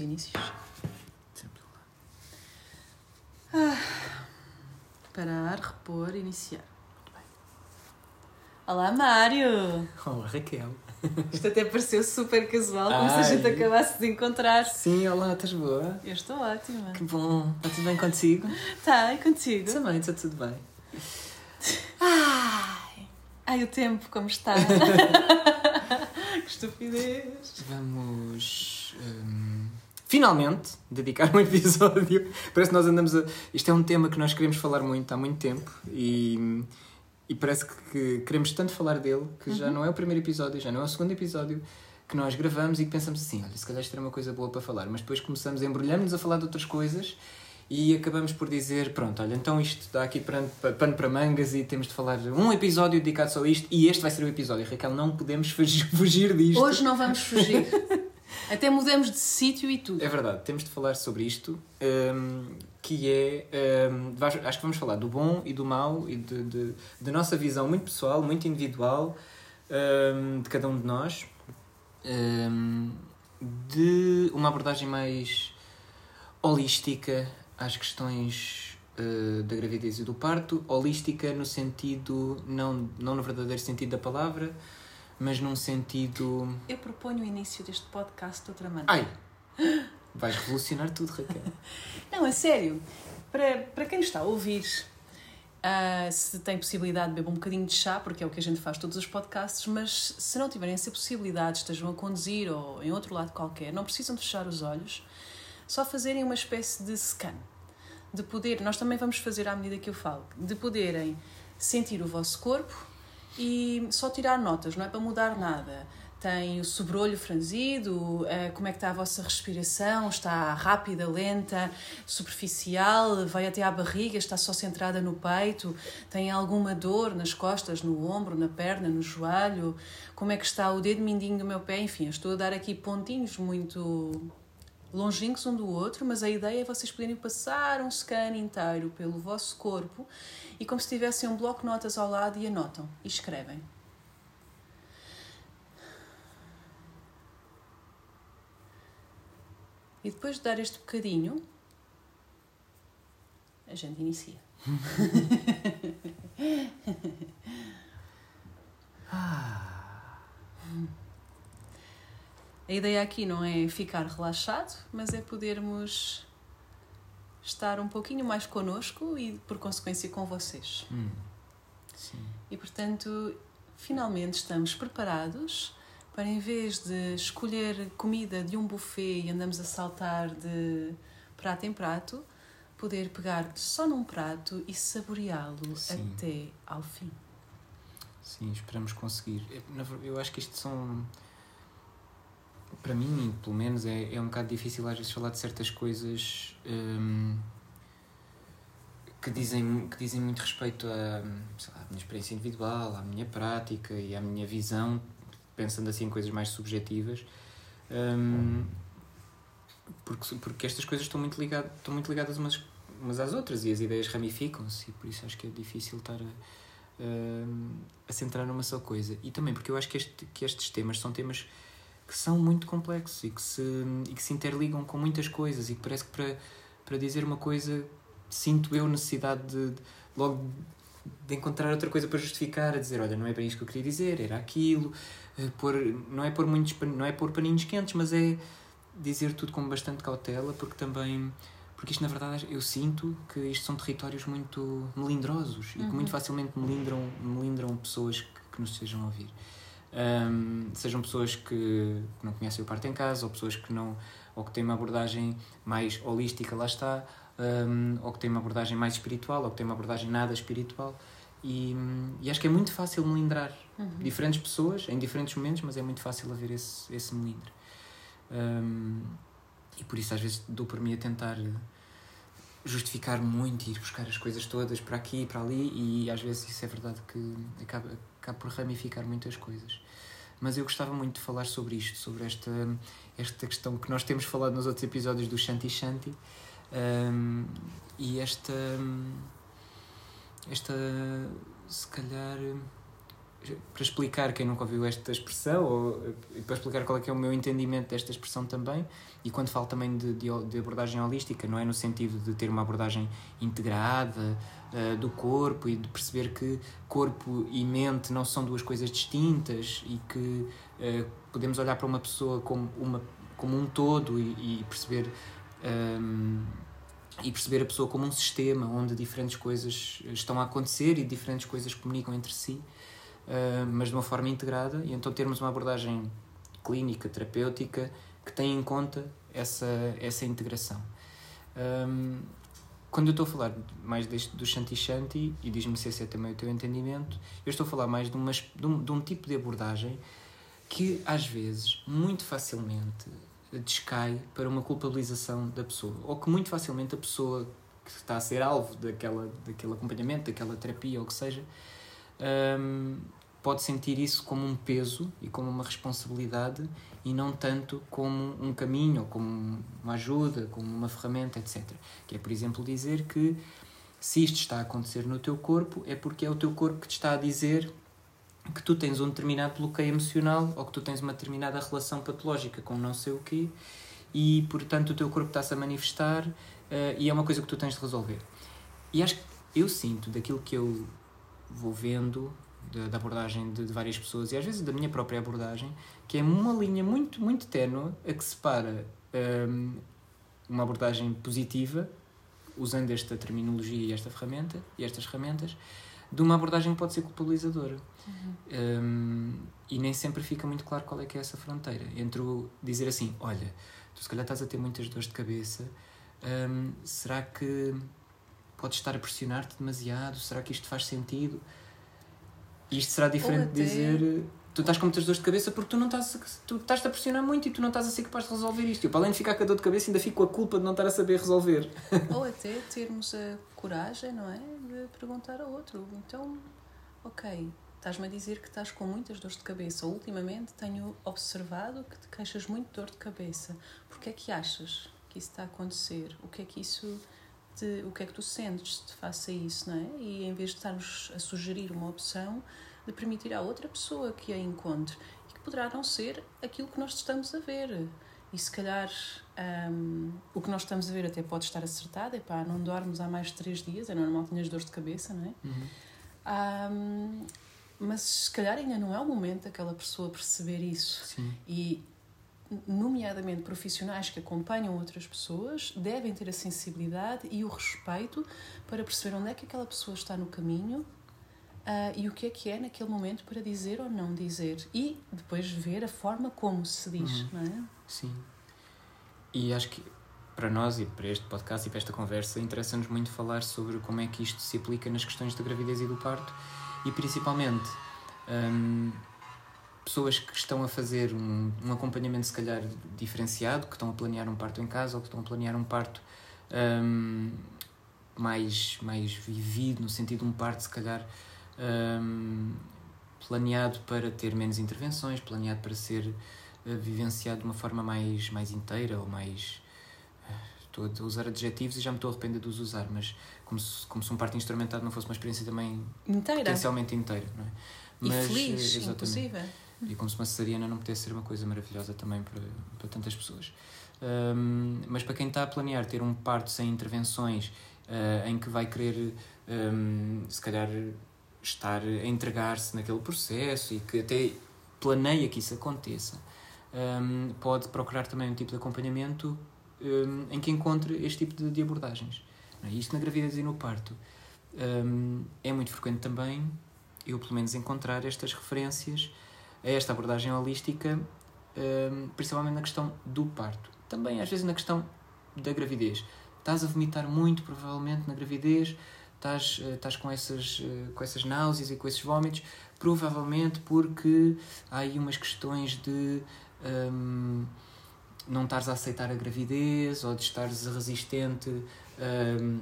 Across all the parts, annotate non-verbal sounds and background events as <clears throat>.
inícios. Sempre lá. Parar, repor, iniciar. Muito bem. Olá, Mário! Olá, Raquel. Isto até pareceu super casual, como se a gente Ai. acabasse de encontrar. Sim, olá, estás boa? Eu estou ótima. Que bom. Está tudo bem contigo? Tá, e contigo? Também, está tudo bem. Ai, ai, o tempo, como está? <laughs> que estupidez. Vamos. hum, finalmente dedicar um <laughs> episódio. Parece que nós andamos a. Isto é um tema que nós queremos falar muito há muito tempo e. E parece que, que queremos tanto falar dele que já não é o primeiro episódio, já não é o segundo episódio que nós gravamos e que pensamos assim: olha, se calhar isto era uma coisa boa para falar, mas depois começamos a embrulhar-nos a falar de outras coisas e acabamos por dizer: pronto, olha, então isto dá aqui pano, pano para mangas e temos de falar de um episódio dedicado só a isto e este vai ser o episódio. Raquel, não podemos <laughs> fugir, fugir disto. Hoje não vamos fugir. <laughs> Até mudamos de sítio e tudo. É verdade, temos de falar sobre isto, hum, que é. vais- acho que vamos falar do bom e do mau e de, de, da nossa visão muito pessoal, muito individual, hum, de cada um de nós, hum, de uma abordagem mais holística às questões uh, da gravidez e do parto, holística no sentido, não, não no verdadeiro sentido da palavra, mas num sentido. Eu proponho o início deste podcast de outra maneira. Ai! Vais revolucionar tudo, Raquel. <laughs> Não, a sério. Para, para quem nos está a ouvir, ah, se tem possibilidade de beber um bocadinho de chá, porque é o que a gente faz todos os podcasts, mas se não tiverem essa possibilidade, estejam a conduzir ou em outro lado qualquer, não precisam de fechar os olhos, só fazerem uma espécie de scan. De poder, nós também vamos fazer à medida que eu falo, de poderem sentir o vosso corpo e só tirar notas, não é para mudar nada. Tem o sobrolho franzido, eh, como é que está a vossa respiração, está rápida, lenta, superficial, vai até à barriga, está só centrada no peito, tem alguma dor nas costas, no ombro, na perna, no joelho, como é que está o dedo mindinho do meu pé, enfim, estou a dar aqui pontinhos muito longínquos um do outro, mas a ideia é vocês poderem passar um scan inteiro pelo vosso corpo e como se tivessem um bloco de notas ao lado e anotam e escrevem. E depois de dar este bocadinho, a gente inicia. <laughs> A ideia aqui não é ficar relaxado, mas é podermos estar um pouquinho mais connosco e, por consequência, com vocês. Hum. E, portanto, finalmente estamos preparados para, em vez de escolher comida de um buffet e andamos a saltar de prato em prato, poder pegar só num prato e saboreá-lo até ao fim. Sim, esperamos conseguir. Eu acho que isto são. Para mim, pelo menos, é, é um bocado difícil às vezes falar de certas coisas hum, que, dizem, que dizem muito respeito à, lá, à minha experiência individual, à minha prática e à minha visão, pensando assim em coisas mais subjetivas. hum, porque, porque estas coisas estão muito, ligado, estão muito ligadas umas, umas às outras e as ideias ramificam-se, e por isso acho que é difícil estar a, hum, a centrar numa só coisa. E também porque eu acho que, este, que estes temas são temas que são muito complexos e que se, e que se interligam com muitas coisas e que parece que para, para dizer uma coisa sinto eu necessidade de, de logo de encontrar outra coisa para justificar, a dizer, olha, não é bem isto que eu queria dizer, era aquilo, eh, pôr, não é pôr muitos não é pôr paninhos quentes, mas é dizer tudo com bastante cautela, porque também porque isto na verdade eu sinto que isto são territórios muito melindrosos e que muito facilmente melindram, melindram pessoas que, que nos estejam a ouvir. Ahm, sejam pessoas que não conhecem o parto em casa, ou pessoas que não, ou que têm uma abordagem mais holística, lá está, ahm, ou que têm uma abordagem mais espiritual, ou que têm uma abordagem nada espiritual. E, e acho que é muito fácil melindrar diferentes pessoas em diferentes momentos, mas é muito fácil haver esse, esse melindre. Ahm, e por isso às vezes dou por mim a tentar justificar muito e ir buscar as coisas todas para aqui e para ali e às vezes isso é verdade que acaba, acaba por ramificar muitas coisas. Mas eu gostava muito de falar sobre isto, sobre esta, esta questão que nós temos falado nos outros episódios do Shanti Shanti ahm, e esta, esta, se calhar, para explicar quem nunca ouviu esta expressão, ou para explicar qual é que é o meu entendimento desta expressão também, e quando falo também de, de, de abordagem holística, não é no sentido de ter uma abordagem integrada uh, do corpo e de perceber que corpo e mente não são duas coisas distintas e que uh, podemos olhar para uma pessoa como, uma, como um todo e, e perceber. Um, e perceber a pessoa como um sistema onde diferentes coisas estão a acontecer e diferentes coisas comunicam entre si, uh, mas de uma forma integrada, e então termos uma abordagem clínica, terapêutica, que tem em conta essa, essa integração. Um, quando eu estou a falar mais deste, do Shanti Shanti, e diz-me se esse é também o teu entendimento, eu estou a falar mais de, uma, de, um, de um tipo de abordagem que, às vezes, muito facilmente descai para uma culpabilização da pessoa, ou que muito facilmente a pessoa que está a ser alvo daquela, daquele acompanhamento, daquela terapia ou o que seja, um, pode sentir isso como um peso e como uma responsabilidade e não tanto como um caminho, como uma ajuda, como uma ferramenta, etc. Que é, por exemplo, dizer que se isto está a acontecer no teu corpo é porque é o teu corpo que te está a dizer que tu tens um determinado bloqueio emocional ou que tu tens uma determinada relação patológica com não sei o quê e, portanto, o teu corpo está-se a manifestar uh, e é uma coisa que tu tens de resolver. E acho que eu sinto daquilo que eu vou vendo da, abordagem de, de, várias pessoas e às vezes da minha própria abordagem, que é uma linha muito, muito ténue a que separa um, uma abordagem positiva, usando esta terminologia e esta ferramenta e estas ferramentas, de uma abordagem que pode ser culpabilizadora. Uhum. Um, e nem sempre fica muito claro qual é que é essa fronteira entre o dizer assim: olha, tu se calhar estás a ter muitas dores de cabeça, um, será que podes estar a pressionar-te demasiado? Será que isto faz sentido? Isto será diferente de dizer tu estás com muitas dores de cabeça porque tu não estás, tu estás a pressionar muito e tu não estás a ser capaz de resolver isto. Eu, para além de ficar com a dor de cabeça, ainda fico com a culpa de não estar a saber resolver. <laughs> Ou até termos a coragem, não é? De perguntar ao outro. Então, ok, estás-me a dizer que estás com muitas dores de cabeça. Ultimamente tenho observado que te queixas muito de dor de cabeça. Porquê é que achas que isso está a acontecer? O que é que isso te, o que é que tu sentes te faça isso, não é? E em vez de estarmos a sugerir uma opção, de permitir à outra pessoa que a encontre e que poderá não ser aquilo que nós estamos a ver. E se calhar um, o que nós estamos a ver até pode estar acertado, é pá, não dormes há mais de três dias, é normal tinhas dores de cabeça, não é? Uhum. Um, mas se calhar ainda não é o momento daquela pessoa perceber isso. Sim. E nomeadamente profissionais que acompanham outras pessoas, devem ter a sensibilidade e o respeito para perceber onde é que aquela pessoa está no caminho uh, e o que é que é naquele momento para dizer ou não dizer. E depois ver a forma como se diz, uhum. não é? Sim. E acho que para nós e para este podcast e para esta conversa interessa-nos muito falar sobre como é que isto se aplica nas questões da gravidez e do parto e principalmente. Um, pessoas que estão a fazer um, um acompanhamento, se calhar, diferenciado, que estão a planear um parto em casa ou que estão a planear um parto um, mais, mais vivido, no sentido de um parto, se calhar, um, planeado para ter menos intervenções, planeado para ser uh, vivenciado de uma forma mais, mais inteira ou mais. Uh, estou a usar adjetivos e já me estou a arrepender de os usar, mas como se, como se um parto instrumentado não fosse uma experiência também inteira. potencialmente inteira. Não é? E mas, feliz, exatamente. inclusive. E como se uma cesariana não pudesse ser uma coisa maravilhosa também para, para tantas pessoas. Um, mas para quem está a planear ter um parto sem intervenções, uh, em que vai querer, um, se calhar, estar a entregar-se naquele processo e que até planeia que isso aconteça, um, pode procurar também um tipo de acompanhamento em que encontre este tipo de, de abordagens. É? Isto na gravidez e no parto. é muito frequente também eu, pelo menos, encontrar estas referências a esta abordagem holística, um, principalmente na questão do parto. Também, às vezes, na questão da gravidez. Estás a vomitar muito, provavelmente, na gravidez, estás, eh, estás com, essas, eh, com essas náuseas e com esses vômitos, provavelmente porque há aí umas questões de um, não estares a aceitar a gravidez ou de estares resistente um,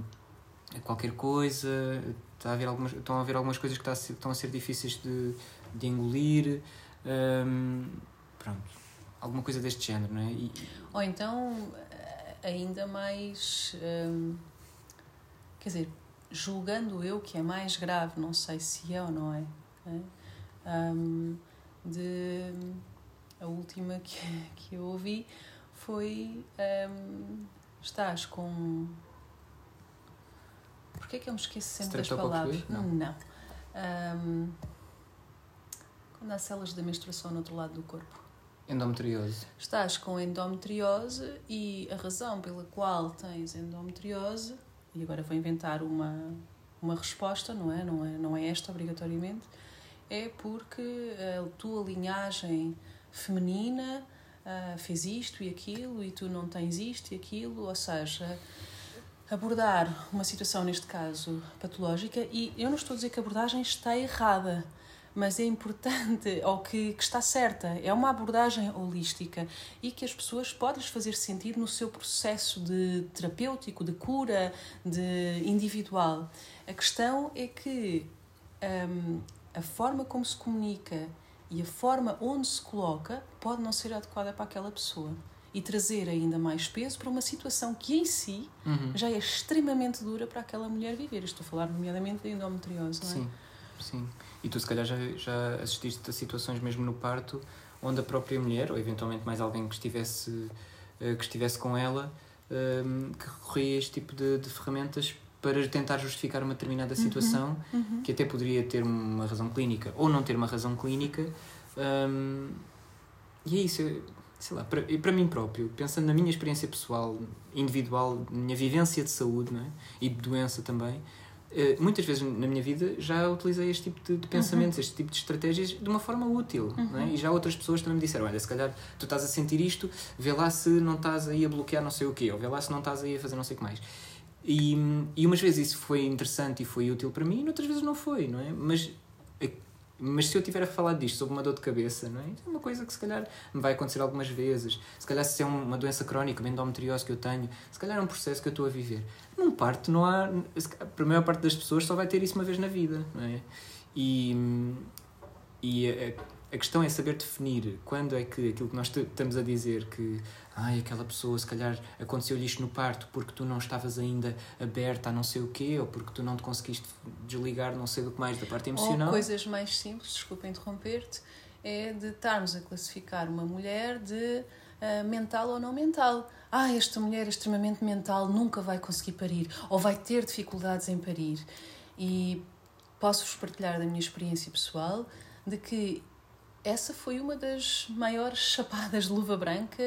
a qualquer coisa. Está a haver algumas, estão a haver algumas coisas que estão a ser difíceis de, de engolir. Um, pronto, alguma coisa deste género, não é? E, Ou então, ainda mais. Quer dizer, julgando eu que é mais grave, não sei se é ou não é. é? Um, de, a última <laughs> que, que eu ouvi foi um, estás com Porquê é que eu me esqueço sempre das palavras? Não. não. Um, há células da menstruação no outro lado do corpo. Endometriose. Estás com endometriose e a razão pela qual tens endometriose, e agora vou inventar uma, uma resposta, não é? Não é, não é esta obrigatoriamente, é porque a tua linhagem feminina uh, fez isto e aquilo e tu não tens isto e aquilo, ou seja, abordar uma situação, neste caso, patológica, e eu não estou a dizer que a abordagem está errada, mas é importante, <laughs> ou que, que está certa, é uma abordagem holística e que as pessoas podem fazer sentido no seu processo de terapêutico, de cura, de individual. A questão é que um, a forma como se comunica e a forma onde se coloca pode não ser adequada para aquela pessoa e trazer ainda mais peso para uma situação que em si uhum. já é extremamente dura para aquela mulher viver. Estou a falar nomeadamente da endometriose, não é? Sim, sim. E tu se calhar já, já assististe a situações mesmo no parto onde a própria mulher, ou eventualmente mais alguém que estivesse, eh, que estivesse com ela, ehm, que recorria a este tipo de, de ferramentas para tentar justificar uma determinada uhum, situação uhum, uhum. que até poderia ter uma razão clínica ou não ter uma razão clínica. Um, e é isso, sei lá, para, para mim próprio, pensando na minha experiência pessoal, individual, minha vivência de saúde não é? e de doença também, muitas vezes na minha vida já utilizei este tipo de, de pensamentos, uhum. este tipo de estratégias de uma forma útil. Uhum. Não é? E já outras pessoas também me disseram: olha, se calhar tu estás a sentir isto, vê lá se não estás aí a bloquear não sei o quê, ou vê lá se não estás aí a fazer não sei o que mais. E, e umas vezes isso foi interessante e foi útil para mim, e outras vezes não foi, não é? Mas mas se eu tiver a falar disto sobre uma dor de cabeça, não é? é uma coisa que se calhar me vai acontecer algumas vezes. Se calhar se é uma doença crónica, uma endometriose que eu tenho, se calhar é um processo que eu estou a viver. Num parto não há... Para a maior parte das pessoas só vai ter isso uma vez na vida, não é? E, e a, questão é saber definir quando é que aquilo que nós estamos a dizer que ai, aquela pessoa se calhar aconteceu-lhe isto no parto porque tu não estavas ainda aberta a não sei o quê, ou porque tu não te conseguiste desligar não sei do que mais da parte emocional. Ou coisas mais simples, desculpa interromper-te, é de estarmos a classificar uma mulher de uh, mental ou não mental. Ah, esta mulher é extremamente mental, nunca vai conseguir parir, ou vai ter dificuldades em parir. E posso-vos partilhar da minha experiência pessoal de que essa foi uma das maiores chapadas de luva branca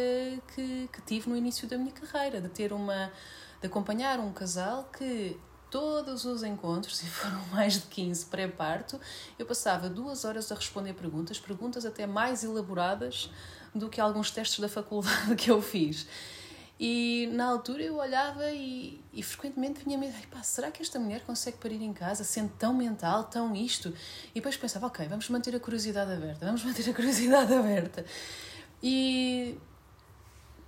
que, que tive no início da minha carreira, de ter uma de acompanhar um casal que todos os encontros, <laughs> e foram mais de 15 pré-parto, eu passava duas horas a responder perguntas, perguntas até mais elaboradas do que alguns testes da faculdade <laughs> que eu fiz. E na altura eu olhava e, e frequentemente vinha medo, será que esta mulher consegue parir em casa, sendo tão mental, tão isto? E depois pensava, ok, vamos manter a curiosidade aberta, vamos manter a curiosidade <laughs> aberta. E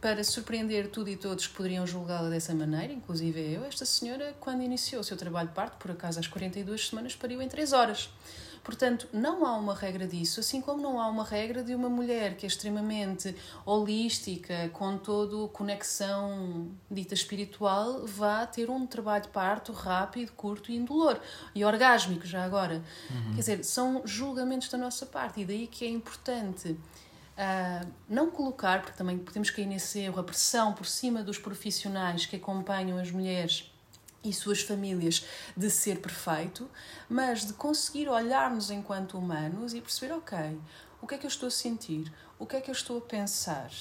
para surpreender tudo e todos que poderiam julgá-la dessa maneira, inclusive eu, esta senhora, quando iniciou o seu trabalho de parto, por acaso às 42 semanas, pariu em 3 horas. Portanto, não há uma regra disso, assim como não há uma regra de uma mulher que é extremamente holística, com todo conexão dita espiritual, vá ter um trabalho de parto rápido, curto e indolor. E orgásmico, já agora. Uhum. Quer dizer, são julgamentos da nossa parte, e daí que é importante. Uh, não colocar, porque também podemos cair nesse erro, a pressão por cima dos profissionais que acompanham as mulheres e suas famílias de ser perfeito, mas de conseguir olhar-nos enquanto humanos e perceber, ok, o que é que eu estou a sentir? O que é que eu estou a pensar?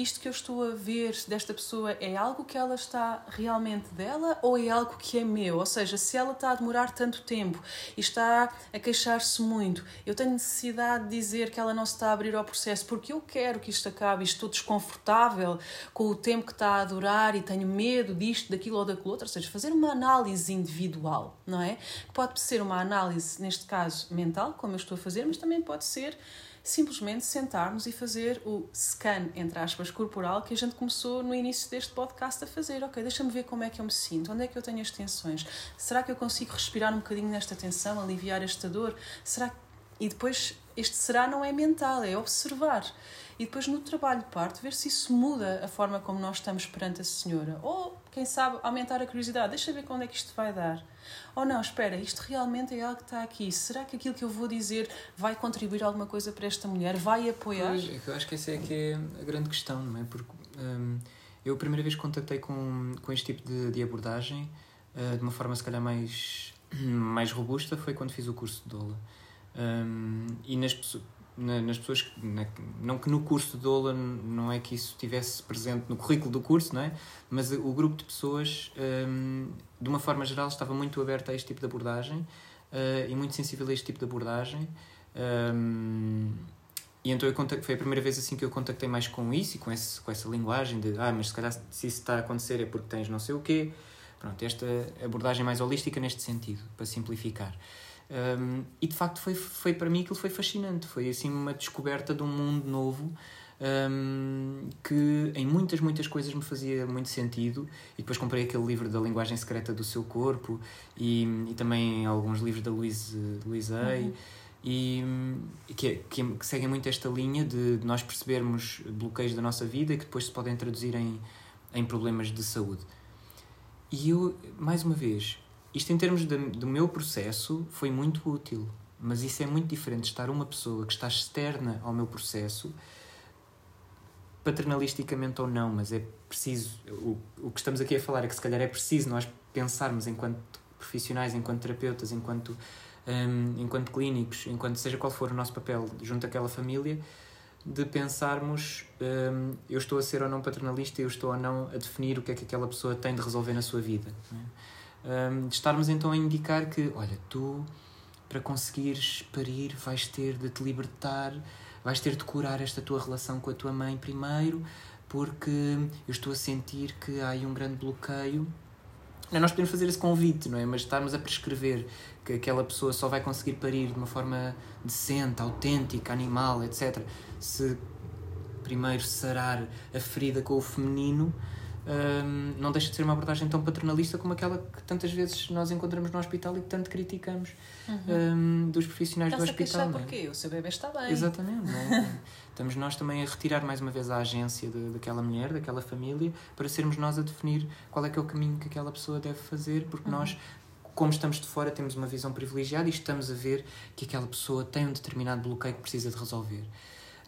Isto que eu estou a ver desta pessoa é algo que ela está realmente dela ou é algo que é meu? Ou seja, se ela está a demorar tanto tempo e está a queixar-se muito, eu tenho necessidade de dizer que ela não se está a abrir ao processo porque eu quero que isto acabe e estou desconfortável com o tempo que está a durar e tenho medo disto, daquilo ou daquilo outro. Ou seja, fazer uma análise individual, não é? Pode ser uma análise, neste caso, mental, como eu estou a fazer, mas também pode ser simplesmente sentarmos e fazer o scan, entre aspas, corporal que a gente começou no início deste podcast a fazer. Ok, deixa-me ver como é que eu me sinto, onde é que eu tenho as tensões, será que eu consigo respirar um bocadinho nesta tensão, aliviar esta dor? Será E depois, este será não é mental, é observar. E depois no trabalho de parto, ver se isso muda a forma como nós estamos perante a senhora. Ou quem sabe, aumentar a curiosidade. Deixa ver quando é que isto vai dar. Ou não, espera, isto realmente é algo que está aqui. Será que aquilo que eu vou dizer vai contribuir alguma coisa para esta mulher? Vai apoiar? Pois, é eu acho que essa é que é a grande questão, não é? Porque hum, eu a primeira vez contactei com, com este tipo de, de abordagem, uh, de uma forma se calhar mais, <clears throat> mais robusta, foi quando fiz o curso de Dola. Um, e nas pessoas nas pessoas que, na, não que no curso de Dola não é que isso estivesse presente no currículo do curso, não é? Mas o grupo de pessoas, um, de uma forma geral, estava muito aberto a este tipo de abordagem uh, e muito sensível a este tipo de abordagem. Um, e então eu contactei, foi a primeira vez assim que eu contactei mais com isso e com, esse, com essa linguagem de ah, mas se calhar se isso está a acontecer é porque tens não sei o quê. Pronto, esta abordagem mais holística neste sentido, para simplificar. Um, e de facto foi, foi para mim aquilo foi fascinante. Foi assim uma descoberta de um mundo novo um, que em muitas, muitas coisas me fazia muito sentido. E depois comprei aquele livro da linguagem secreta do seu corpo e, e também alguns livros da Louise, Louise Hay. Uhum. E que, que, que, seguem muito esta linha de, de nós percebermos bloqueios da nossa vida que depois se podem traduzir em, em problemas de saúde. E eu, mais uma vez, isto, em termos de, do meu processo, foi muito útil. Mas isso é muito diferente de estar uma pessoa que está externa ao meu processo, paternalisticamente ou não, mas é preciso. O, o que estamos aqui a falar é que se calhar é preciso nós pensarmos enquanto profissionais, enquanto terapeutas, enquanto, um, enquanto clínicos, enquanto seja qual for o nosso papel junto àquela família, de pensarmos um, eu estou a ser ou não paternalista, eu estou ou não a definir o que é que aquela pessoa tem de resolver na sua vida. É? Um, de estarmos então a indicar que, olha, tu para conseguires parir vais ter de te libertar, vais ter de curar esta tua relação com a tua mãe primeiro, porque eu estou a sentir que há aí um grande bloqueio. Não, nós podemos fazer esse convite, não é? Mas estarmos a prescrever que aquela pessoa só vai conseguir parir de uma forma decente, autêntica, animal, etc. Se primeiro sarar a ferida com o feminino, um, não deixa de ser uma abordagem tão paternalista como aquela que tantas vezes nós encontramos no hospital e que tanto criticamos uhum. um, dos profissionais Está do hospital. Não é? porque o seu bebê está bem. Exatamente. É? <laughs> Estamos nós também a retirar mais uma vez a agência de, daquela mulher, daquela família, para sermos nós a definir qual é que é o caminho que aquela pessoa deve fazer, porque uhum. nós como estamos de fora, temos uma visão privilegiada e estamos a ver que aquela pessoa tem um determinado bloqueio que precisa de resolver.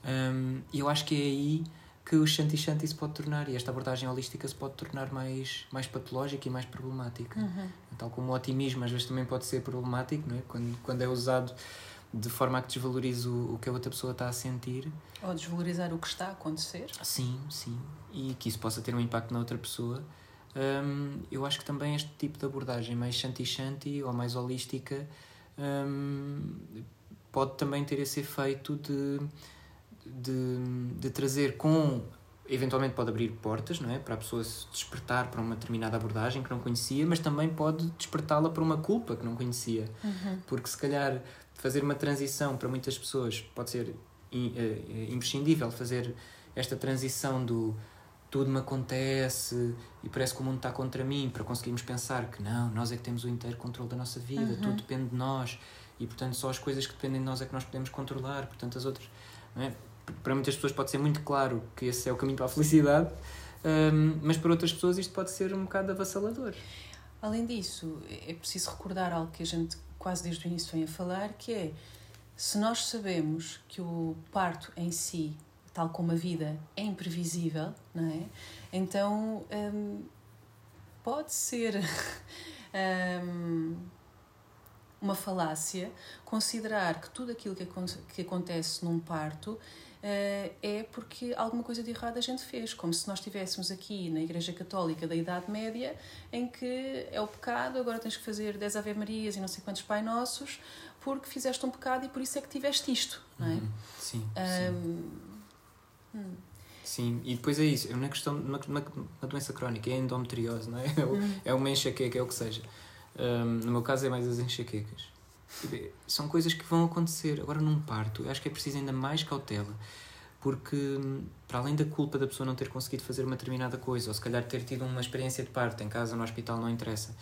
Um, e eu acho que é aí que o Shanti Shanti se pode tornar, e esta abordagem holística se pode tornar mais, mais patológica e mais problemática. Uhum. Tal como o otimismo às vezes também pode ser problemático, não é? quando, quando é usado de forma a que desvalorize o, o que a outra pessoa está a sentir. Ou desvalorizar o que está a acontecer. Sim, sim. E que isso possa ter um impacto na outra pessoa. Um, eu acho que também este tipo de abordagem mais shanti-shanti ou mais holística um, pode também ter esse efeito de de, de trazer com eventualmente pode abrir portas não é para a pessoa se despertar para uma determinada abordagem que não conhecia mas também pode despertá-la para uma culpa que não conhecia uhum. porque se calhar fazer uma transição para muitas pessoas pode ser eh, imprescindível fazer esta transição do tudo me acontece e parece que o mundo está contra mim para conseguirmos pensar que não nós é que temos o inteiro controle da nossa vida uhum. tudo depende de nós e portanto só as coisas que dependem de nós é que nós podemos controlar portanto as outras não é? Para muitas pessoas pode ser muito claro que esse é o caminho para a felicidade, um, mas para outras pessoas isto pode ser um bocado avassalador. Além disso, é preciso recordar algo que a gente quase desde o início vem a falar, que é se nós sabemos que o parto em si, tal como a vida, é imprevisível, não é? Então um, pode ser <laughs> um, uma falácia considerar que tudo aquilo que, que acontece num parto é porque alguma coisa de errado a gente fez, como se nós estivéssemos aqui na Igreja Católica da Idade Média, em que é o pecado, agora tens que fazer 10 Ave Marias e não sei quantos Pai Nossos, porque fizeste um pecado e por isso é que tiveste isto, não é? Uhum. Sim, um, sim. Hum. Sim, e depois é isso, é uma questão, uma, uma, uma doença crónica, é endometriose, não é? <laughs> Hum. É uma enxaqueca, é o que seja. Um, no meu caso é mais as enxaquecas. São coisas que vão acontecer. Agora, num parto, acho que é preciso ainda mais cautela, porque para além da culpa da pessoa não ter conseguido fazer uma determinada coisa, ou se calhar ter tido uma experiência de parto em casa, no hospital, não interessa,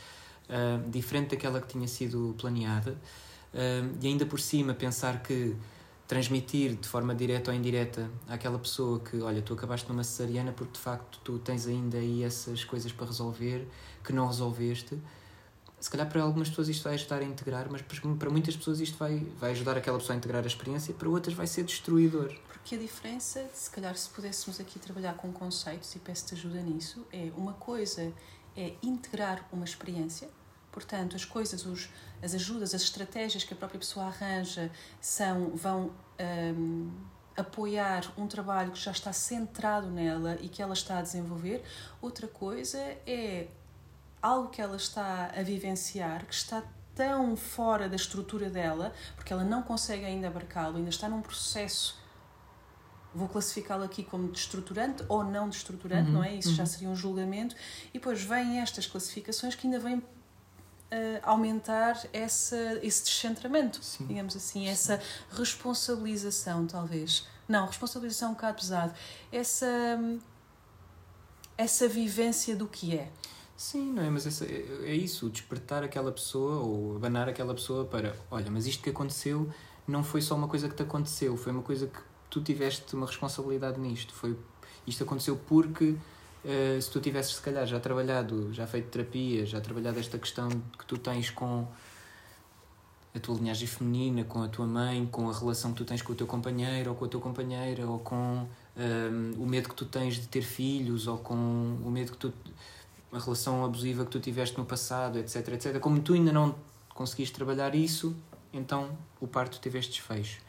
uh, diferente daquela que tinha sido planeada, uh, e ainda por cima pensar que transmitir de forma direta ou indireta àquela pessoa que, olha, tu acabaste numa cesariana porque de facto tu tens ainda aí essas coisas para resolver que não resolveste. Se calhar para algumas pessoas isto vai ajudar a integrar, mas para muitas pessoas isto vai, vai ajudar aquela pessoa a integrar a experiência, para outras vai ser destruidor. Porque a diferença, se calhar se pudéssemos aqui trabalhar com conceitos, e peço-te ajuda nisso, é uma coisa é integrar uma experiência, portanto as coisas, os, as ajudas, as estratégias que a própria pessoa arranja são, vão um, apoiar um trabalho que já está centrado nela e que ela está a desenvolver. Outra coisa é algo que ela está a vivenciar, que está tão fora da estrutura dela, porque ela não consegue ainda abarcá-lo, ainda está num processo. Vou classificá-lo aqui como destruturante ou não destruturante, uhum, não é? Isso uhum. já seria um julgamento. E depois vêm estas classificações que ainda vêm uh, aumentar essa, esse descentramento, Sim. digamos assim, Sim. essa responsabilização, talvez. Não, responsabilização é um bocado pesado. Essa, essa vivência do que é. Sim, não é? Mas essa, é, é isso, despertar aquela pessoa ou abanar aquela pessoa para, olha, mas isto que aconteceu não foi só uma coisa que te aconteceu, foi uma coisa que tu tiveste uma responsabilidade nisto. Foi, isto aconteceu porque uh, se tu tivesses, se calhar, já trabalhado, já feito terapia, já trabalhado esta questão que tu tens com a tua linhagem feminina, com a tua mãe, com a relação que tu tens com o teu companheiro ou com a tua companheira, ou com um, eh, o medo que tu tens de ter filhos, ou com o medo que tu. A relação abusiva que tu tiveste no passado, etc, etc. Como tu ainda não conseguiste trabalhar isso, então o parto teve este desfecho.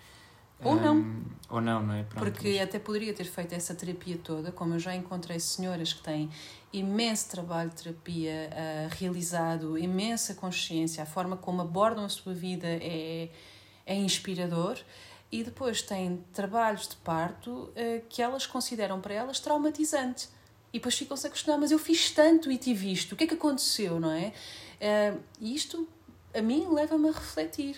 Ou um, não. Ou não, não é? Pronto, Porque mas... até poderia ter feito essa terapia toda, como eu já encontrei senhoras que têm imenso trabalho de terapia uh, realizado, imensa consciência, a forma como abordam a sua vida é, é inspirador. E depois têm trabalhos de parto uh, que elas consideram para elas traumatizantes. E depois ficam-se a questionar, mas eu fiz tanto e tive isto, o que é que aconteceu, não é? Uh, e isto, a mim, leva-me a refletir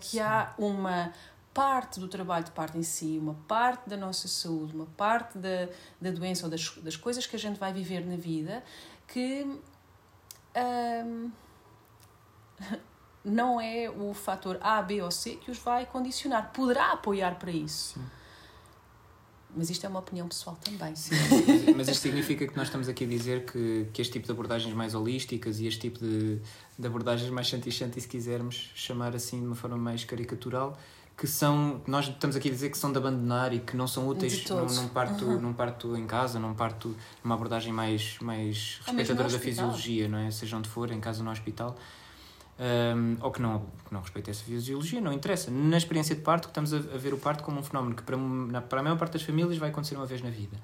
que Sim. há uma parte do trabalho de parte em si, uma parte da nossa saúde, uma parte da, da doença ou das, das coisas que a gente vai viver na vida que hum, <laughs> não é o fator A, B ou C que os vai condicionar. Poderá apoiar para isso. Sim. Mas isto é uma opinião pessoal também. Sim, mas isto significa que nós estamos aqui a dizer que, que este tipo de abordagens mais holísticas e este tipo de, de abordagens mais chanti-chanti, se quisermos chamar assim de uma forma mais caricatural, que são, nós estamos aqui a dizer que são de abandonar e que não são úteis num, num, parto, uhum. num parto em casa, num parto, numa abordagem mais, mais respeitadora da fisiologia, não é? Seja onde for, em casa ou no hospital. Um, ou que não, que não respeita essa fisiologia, não interessa. Na experiência de parto, que estamos a, a ver o parto como um fenómeno que para, na, para a maior parte das famílias vai acontecer uma vez na vida.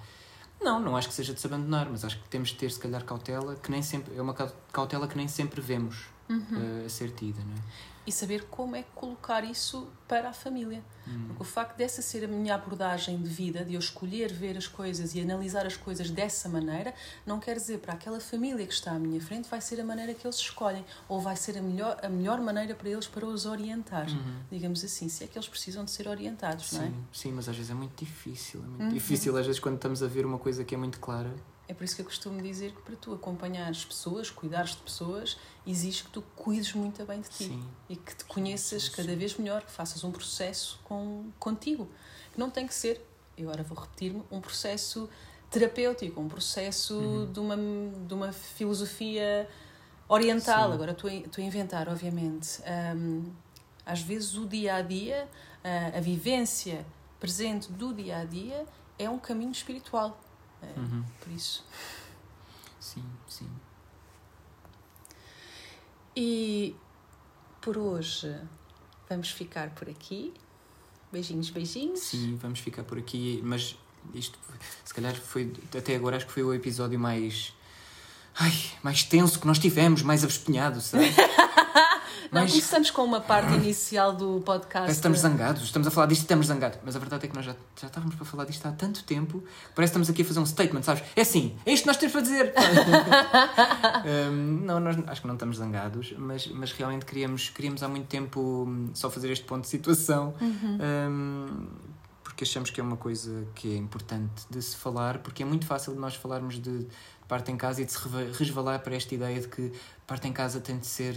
Não, não acho que seja de se abandonar, mas acho que temos de ter, se calhar, cautela, que nem sempre, é uma cautela que nem sempre vemos uhum. uh, a ser tida, não é? E saber como é que colocar isso para a família. Hum. Porque o facto dessa ser a minha abordagem de vida, de eu escolher ver as coisas e analisar as coisas dessa maneira, não quer dizer para aquela família que está à minha frente vai ser a maneira que eles escolhem ou vai ser a melhor, a melhor maneira para eles para os orientar, uhum. digamos assim, se é que eles precisam de ser orientados, sim, não é? Sim, mas às vezes é muito difícil, é muito uhum. difícil às vezes quando estamos a ver uma coisa que é muito clara é por isso que eu costumo dizer que para tu acompanhares pessoas, cuidares de pessoas, exige que tu cuides muito bem de ti sim. e que te conheças cada vez melhor, que faças um processo com, contigo. Que não tem que ser, e agora vou repetir-me, um processo terapêutico, um processo uhum. de, uma, de uma filosofia oriental. Sim. Agora estou a, estou a inventar, obviamente. Um, às vezes o dia a dia, a, a vivência presente do dia a dia é um caminho espiritual é, uhum. Por isso. Sim, sim. E por hoje vamos ficar por aqui. Beijinhos, beijinhos. Sim, vamos ficar por aqui, mas isto se calhar foi até agora acho que foi o episódio mais ai, mais tenso que nós tivemos, mais abespinhado, sabe? <laughs> Não, mas... começamos com uma parte inicial do podcast. Parece que estamos zangados, estamos a falar disto e estamos zangados. Mas a verdade é que nós já, já estávamos para falar disto há tanto tempo que parece que estamos aqui a fazer um statement, sabes? É assim, é isto que nós temos para dizer. <laughs> um, não, nós acho que não estamos zangados, mas, mas realmente queríamos, queríamos há muito tempo hum, só fazer este ponto de situação. Uhum. Um, porque achamos que é uma coisa que é importante de se falar, porque é muito fácil de nós falarmos de parte em casa e de se resvalar para esta ideia de que parte em casa tem de ser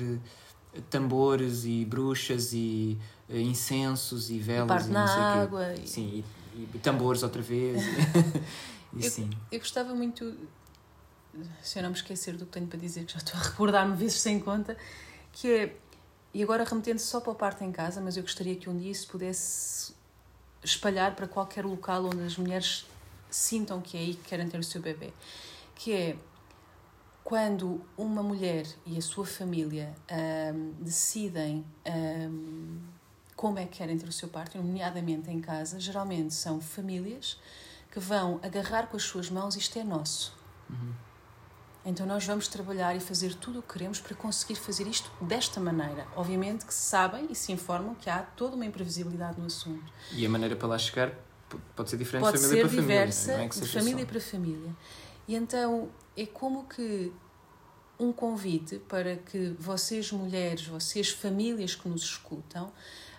tambores e bruxas e uh, incensos e velas e, e não sei na água. E... Sim, e, e, tambores outra vez. <laughs> e eu, sim. eu gostava muito, se eu não me esquecer do que tenho para dizer, que já estou a recordar-me <laughs> vezes sem conta, que é, e agora remetendo só para a parte em casa, mas eu gostaria que um dia isso pudesse espalhar para qualquer local onde as mulheres sintam que é aí que querem ter o seu bebê, que é quando uma mulher e a sua família um, decidem um, como é que querem ter o seu parto, nomeadamente em casa, geralmente são famílias que vão agarrar com as suas mãos isto é nosso. Uhum. Então nós vamos trabalhar e fazer tudo o que queremos para conseguir fazer isto desta maneira. Obviamente que sabem e se informam que há toda uma imprevisibilidade no assunto. E a maneira para lá chegar pode ser diferente pode de família ser para diversa, família. Não é de família para família. E então é como que um convite para que vocês mulheres, vocês famílias que nos escutam,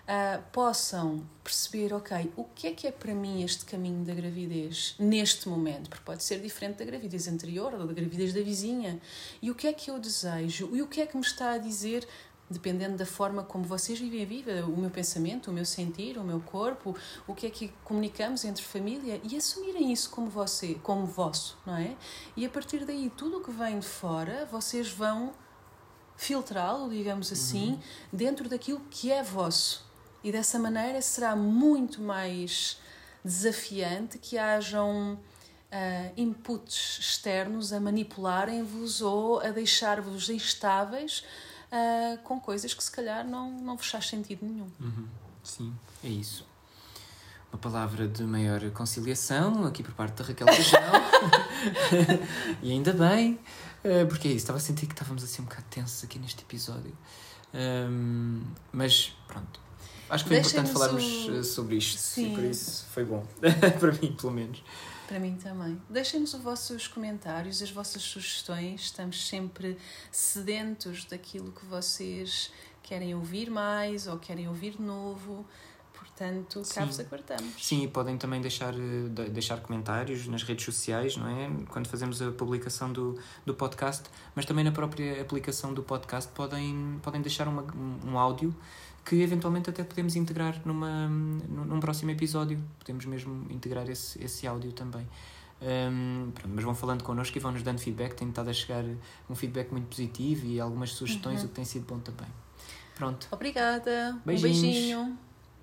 uh, possam perceber, ok, o que é que é para mim este caminho da gravidez neste momento? Porque pode ser diferente da gravidez anterior ou da gravidez da vizinha. E o que é que eu desejo? E o que é que me está a dizer dependendo da forma como vocês vivem a vida, o meu pensamento, o meu sentir, o meu corpo, o que é que comunicamos entre família e assumirem isso como você, como vosso, não é? E a partir daí tudo o que vem de fora, vocês vão filtrá-lo, digamos assim, uhum. dentro daquilo que é vosso. E dessa maneira será muito mais desafiante que hajam uh, inputs externos a manipularem-vos ou a deixar-vos instáveis uh, com coisas que se calhar não, não vos faz sentido nenhum. Uhum. Sim, é isso. Uma palavra de maior conciliação aqui por parte da Raquel Feijão. <laughs> e ainda bem, uh, porque é isso, estava a sentir que estávamos assim um bocado tensos aqui neste episódio. Um, mas pronto, acho que foi importante falarmos o... sobre isto. Sim. E por isso foi bom, <laughs> para mim, pelo menos. Para mim também. Deixem-nos os vossos comentários, as vossas sugestões. Estamos sempre sedentos daquilo que vocês querem ouvir mais ou querem ouvir de novo. Portanto, cá vos aguardamos. Sim, e podem também deixar, eh, deixar comentários nas redes sociais, não é? Quando fazemos a publicação do, do podcast, mas também na própria aplicação do podcast podem, podem deixar uma, um áudio que eventualmente até podemos integrar numa, num próximo episódio. Podemos mesmo integrar esse, esse áudio também. Um, pronto, mas vão falando connosco e vão nos dando feedback. Tem estado a chegar um feedback muito positivo e algumas sugestões, uhum. o que tem sido bom também. Pronto. Obrigada. Beijinhos. Um beijinho.